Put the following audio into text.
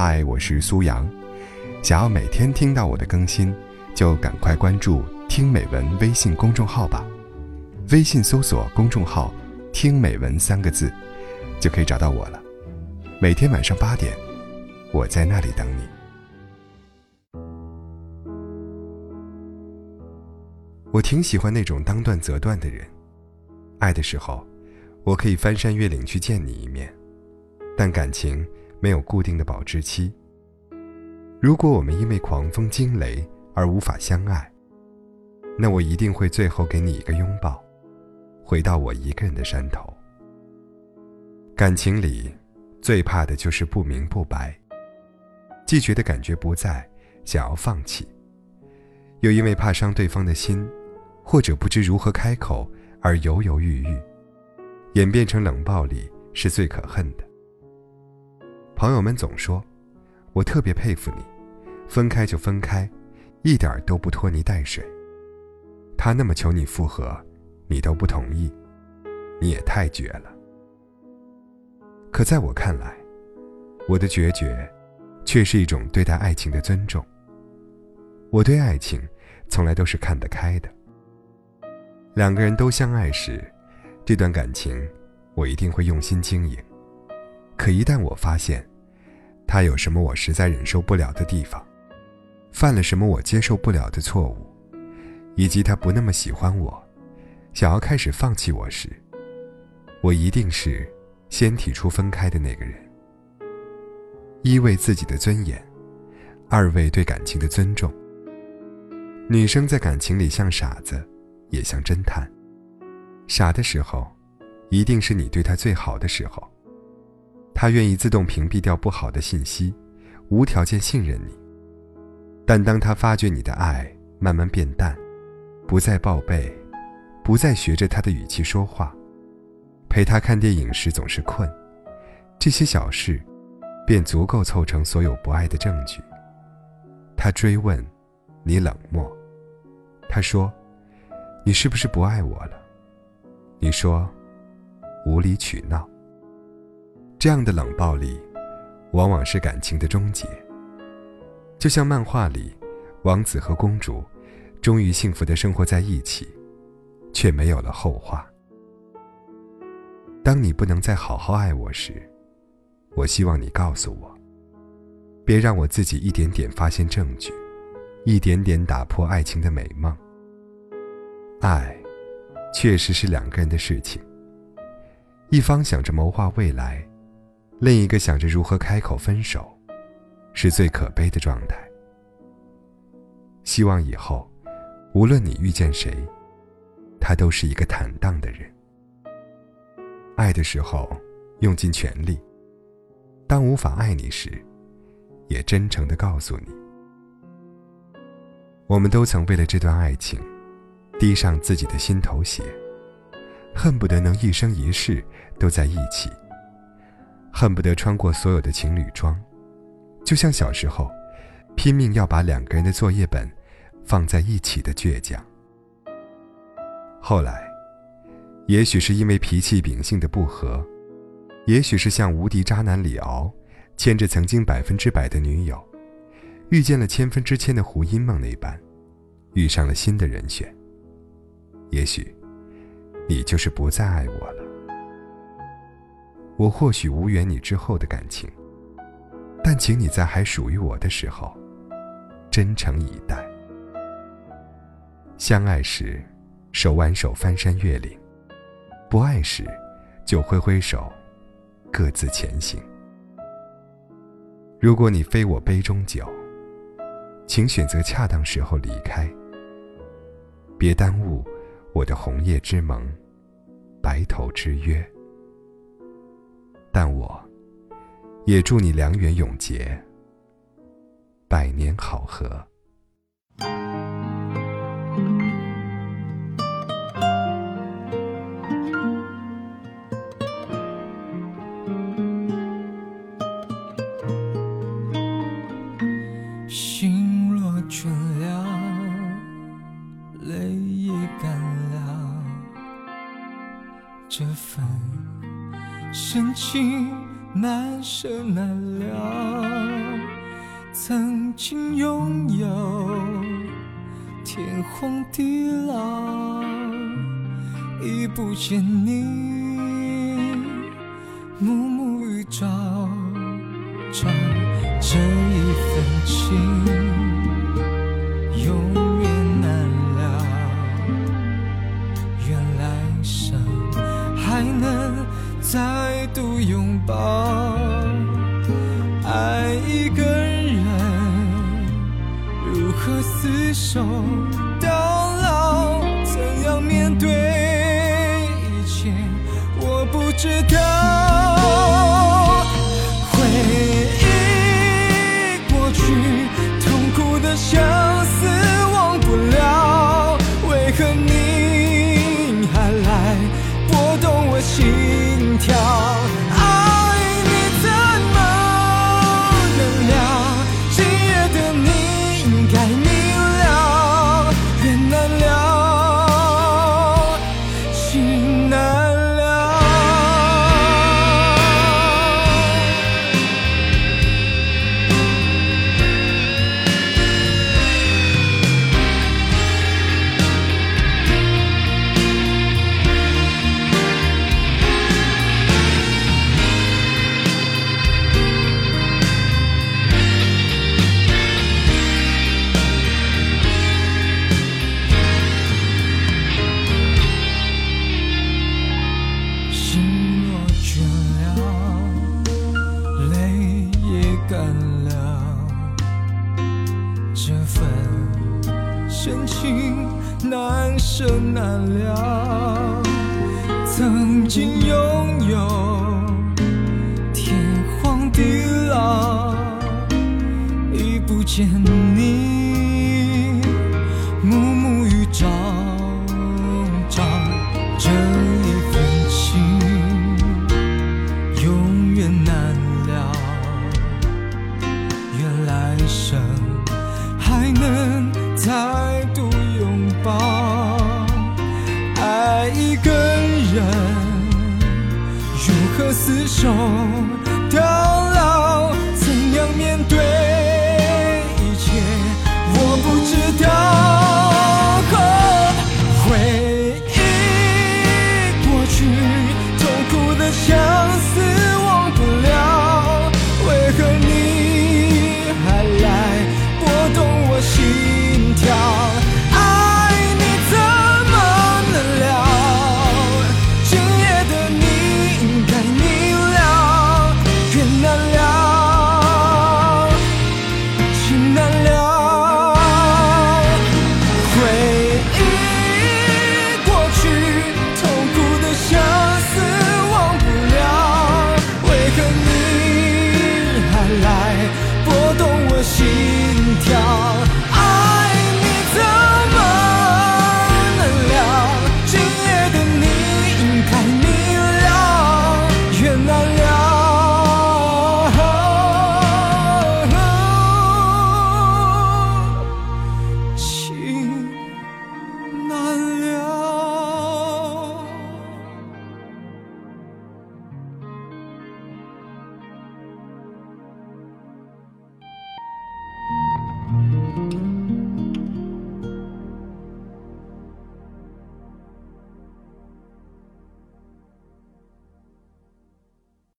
嗨，我是苏阳。想要每天听到我的更新，就赶快关注“听美文”微信公众号吧。微信搜索公众号“听美文”三个字，就可以找到我了。每天晚上八点，我在那里等你。我挺喜欢那种当断则断的人。爱的时候，我可以翻山越岭去见你一面，但感情没有固定的保质期。如果我们因为狂风惊雷而无法相爱，那我一定会最后给你一个拥抱，回到我一个人的山头。感情里，最怕的就是不明不白，既觉得感觉不在，想要放弃，又因为怕伤对方的心，或者不知如何开口而犹犹豫豫，演变成冷暴力是最可恨的。朋友们总说。我特别佩服你，分开就分开，一点都不拖泥带水。他那么求你复合，你都不同意，你也太绝了。可在我看来，我的决绝，却是一种对待爱情的尊重。我对爱情，从来都是看得开的。两个人都相爱时，这段感情，我一定会用心经营。可一旦我发现，他有什么我实在忍受不了的地方，犯了什么我接受不了的错误，以及他不那么喜欢我，想要开始放弃我时，我一定是先提出分开的那个人。一为自己的尊严，二为对感情的尊重。女生在感情里像傻子，也像侦探。傻的时候，一定是你对她最好的时候。他愿意自动屏蔽掉不好的信息，无条件信任你。但当他发觉你的爱慢慢变淡，不再报备，不再学着他的语气说话，陪他看电影时总是困，这些小事，便足够凑成所有不爱的证据。他追问，你冷漠。他说，你是不是不爱我了？你说，无理取闹。这样的冷暴力，往往是感情的终结。就像漫画里，王子和公主终于幸福的生活在一起，却没有了后话。当你不能再好好爱我时，我希望你告诉我，别让我自己一点点发现证据，一点点打破爱情的美梦。爱，确实是两个人的事情，一方想着谋划未来。另一个想着如何开口分手，是最可悲的状态。希望以后，无论你遇见谁，他都是一个坦荡的人。爱的时候，用尽全力；当无法爱你时，也真诚的告诉你。我们都曾为了这段爱情，滴上自己的心头血，恨不得能一生一世都在一起。恨不得穿过所有的情侣装，就像小时候，拼命要把两个人的作业本放在一起的倔强。后来，也许是因为脾气秉性的不合，也许是像无敌渣男李敖，牵着曾经百分之百的女友，遇见了千分之千的胡因梦那般，遇上了新的人选。也许，你就是不再爱我了。我或许无缘你之后的感情，但请你在还属于我的时候，真诚以待。相爱时，手挽手翻山越岭；不爱时，就挥挥手，各自前行。如果你非我杯中酒，请选择恰当时候离开，别耽误我的红叶之盟，白头之约。但我，也祝你良缘永结，百年好合。难舍难了。曾经拥有天荒地老，已不见你暮暮与朝朝，这一份情守到老？怎样面对一切？我不知道。回忆过去，痛苦的相思忘不了，为何你还来拨动我心跳？难。难舍难了。曾经拥有天荒地老，已不见你暮暮与朝朝，这一份情永远难了。愿来生还能再度爱一个人，如何厮守？